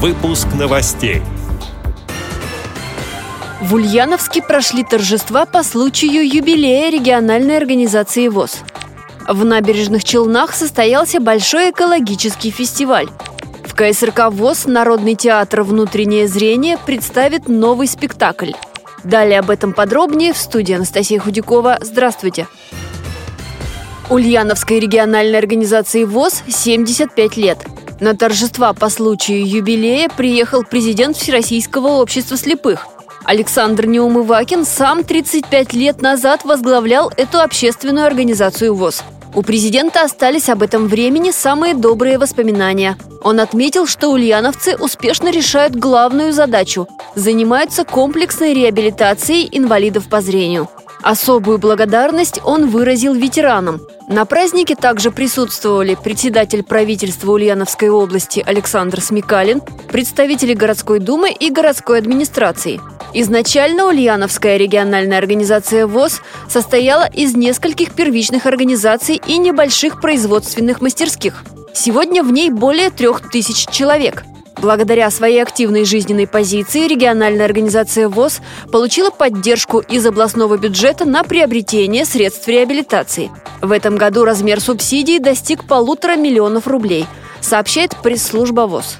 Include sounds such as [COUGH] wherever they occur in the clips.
Выпуск новостей. В Ульяновске прошли торжества по случаю юбилея региональной организации ВОЗ. В набережных Челнах состоялся большой экологический фестиваль. В КСРК ВОЗ Народный театр «Внутреннее зрение» представит новый спектакль. Далее об этом подробнее в студии Анастасия Худякова. Здравствуйте! Ульяновской региональной организации ВОЗ 75 лет – на торжества по случаю юбилея приехал президент Всероссийского общества слепых. Александр Неумывакин сам 35 лет назад возглавлял эту общественную организацию ВОЗ. У президента остались об этом времени самые добрые воспоминания. Он отметил, что ульяновцы успешно решают главную задачу – занимаются комплексной реабилитацией инвалидов по зрению. Особую благодарность он выразил ветеранам. На празднике также присутствовали председатель правительства Ульяновской области Александр Смекалин, представители городской думы и городской администрации. Изначально Ульяновская региональная организация ВОЗ состояла из нескольких первичных организаций и небольших производственных мастерских. Сегодня в ней более трех тысяч человек – Благодаря своей активной жизненной позиции региональная организация ВОЗ получила поддержку из областного бюджета на приобретение средств реабилитации. В этом году размер субсидий достиг полутора миллионов рублей, сообщает пресс-служба ВОЗ.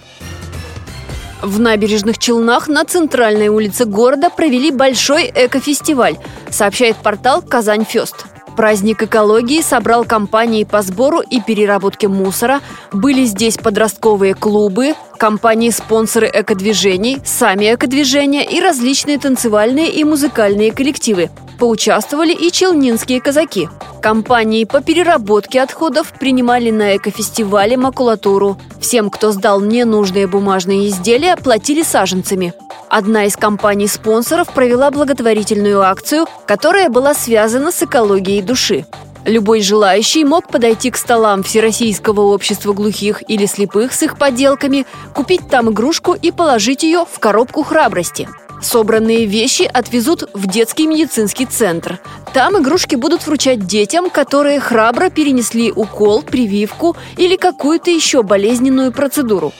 В набережных Челнах на центральной улице города провели большой экофестиваль, сообщает портал «Казань Фест». Праздник экологии собрал компании по сбору и переработке мусора. Были здесь подростковые клубы, компании-спонсоры экодвижений, сами экодвижения и различные танцевальные и музыкальные коллективы. Поучаствовали и челнинские казаки. Компании по переработке отходов принимали на экофестивале макулатуру. Всем, кто сдал ненужные бумажные изделия, платили саженцами. Одна из компаний-спонсоров провела благотворительную акцию, которая была связана с экологией души. Любой желающий мог подойти к столам Всероссийского общества глухих или слепых с их поделками, купить там игрушку и положить ее в коробку храбрости. Собранные вещи отвезут в детский медицинский центр. Там игрушки будут вручать детям, которые храбро перенесли укол, прививку или какую-то еще болезненную процедуру.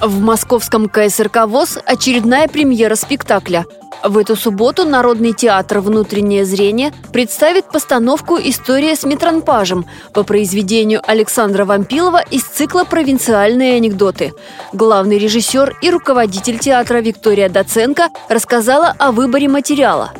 В московском КСРК ВОЗ очередная премьера спектакля. В эту субботу Народный театр «Внутреннее зрение» представит постановку «История с метронпажем» по произведению Александра Вампилова из цикла «Провинциальные анекдоты». Главный режиссер и руководитель театра Виктория Доценко рассказала о выборе материала.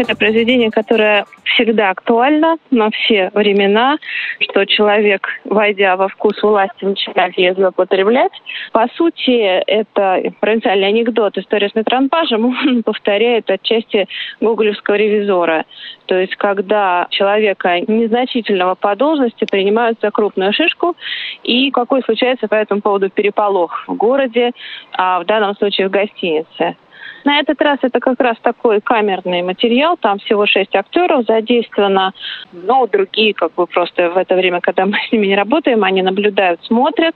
Это произведение, которое всегда актуально на все времена, что человек, войдя во вкус власти, начинает ее злоупотреблять. По сути, это провинциальный анекдот «История с метронпажем», [LAUGHS] он повторяет отчасти гоголевского ревизора. То есть, когда человека незначительного по должности принимают за крупную шишку, и какой случается по этому поводу переполох в городе, а в данном случае в гостинице. На этот раз это как раз такой камерный материал, там всего шесть актеров задействовано, но другие как бы просто в это время, когда [LAUGHS] мы с ними не работаем, они наблюдают, смотрят.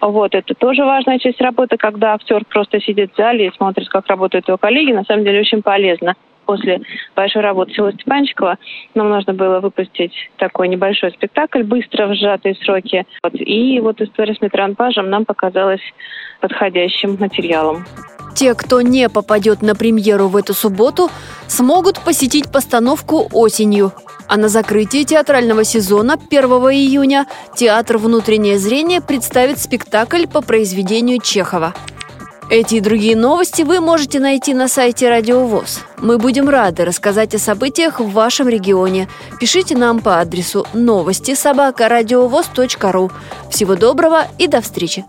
Вот, это тоже важная часть работы, когда актер просто сидит в зале и смотрит, как работают его коллеги, на самом деле очень полезно после большой работы Сила Степанчикова нам нужно было выпустить такой небольшой спектакль, быстро в сжатые сроки. Вот. И вот история с метронпажем нам показалась подходящим материалом. Те, кто не попадет на премьеру в эту субботу, смогут посетить постановку осенью. А на закрытии театрального сезона 1 июня Театр «Внутреннее зрение» представит спектакль по произведению Чехова. Эти и другие новости вы можете найти на сайте Радио ВОЗ. Мы будем рады рассказать о событиях в вашем регионе. Пишите нам по адресу новости собака ру. Всего доброго и до встречи!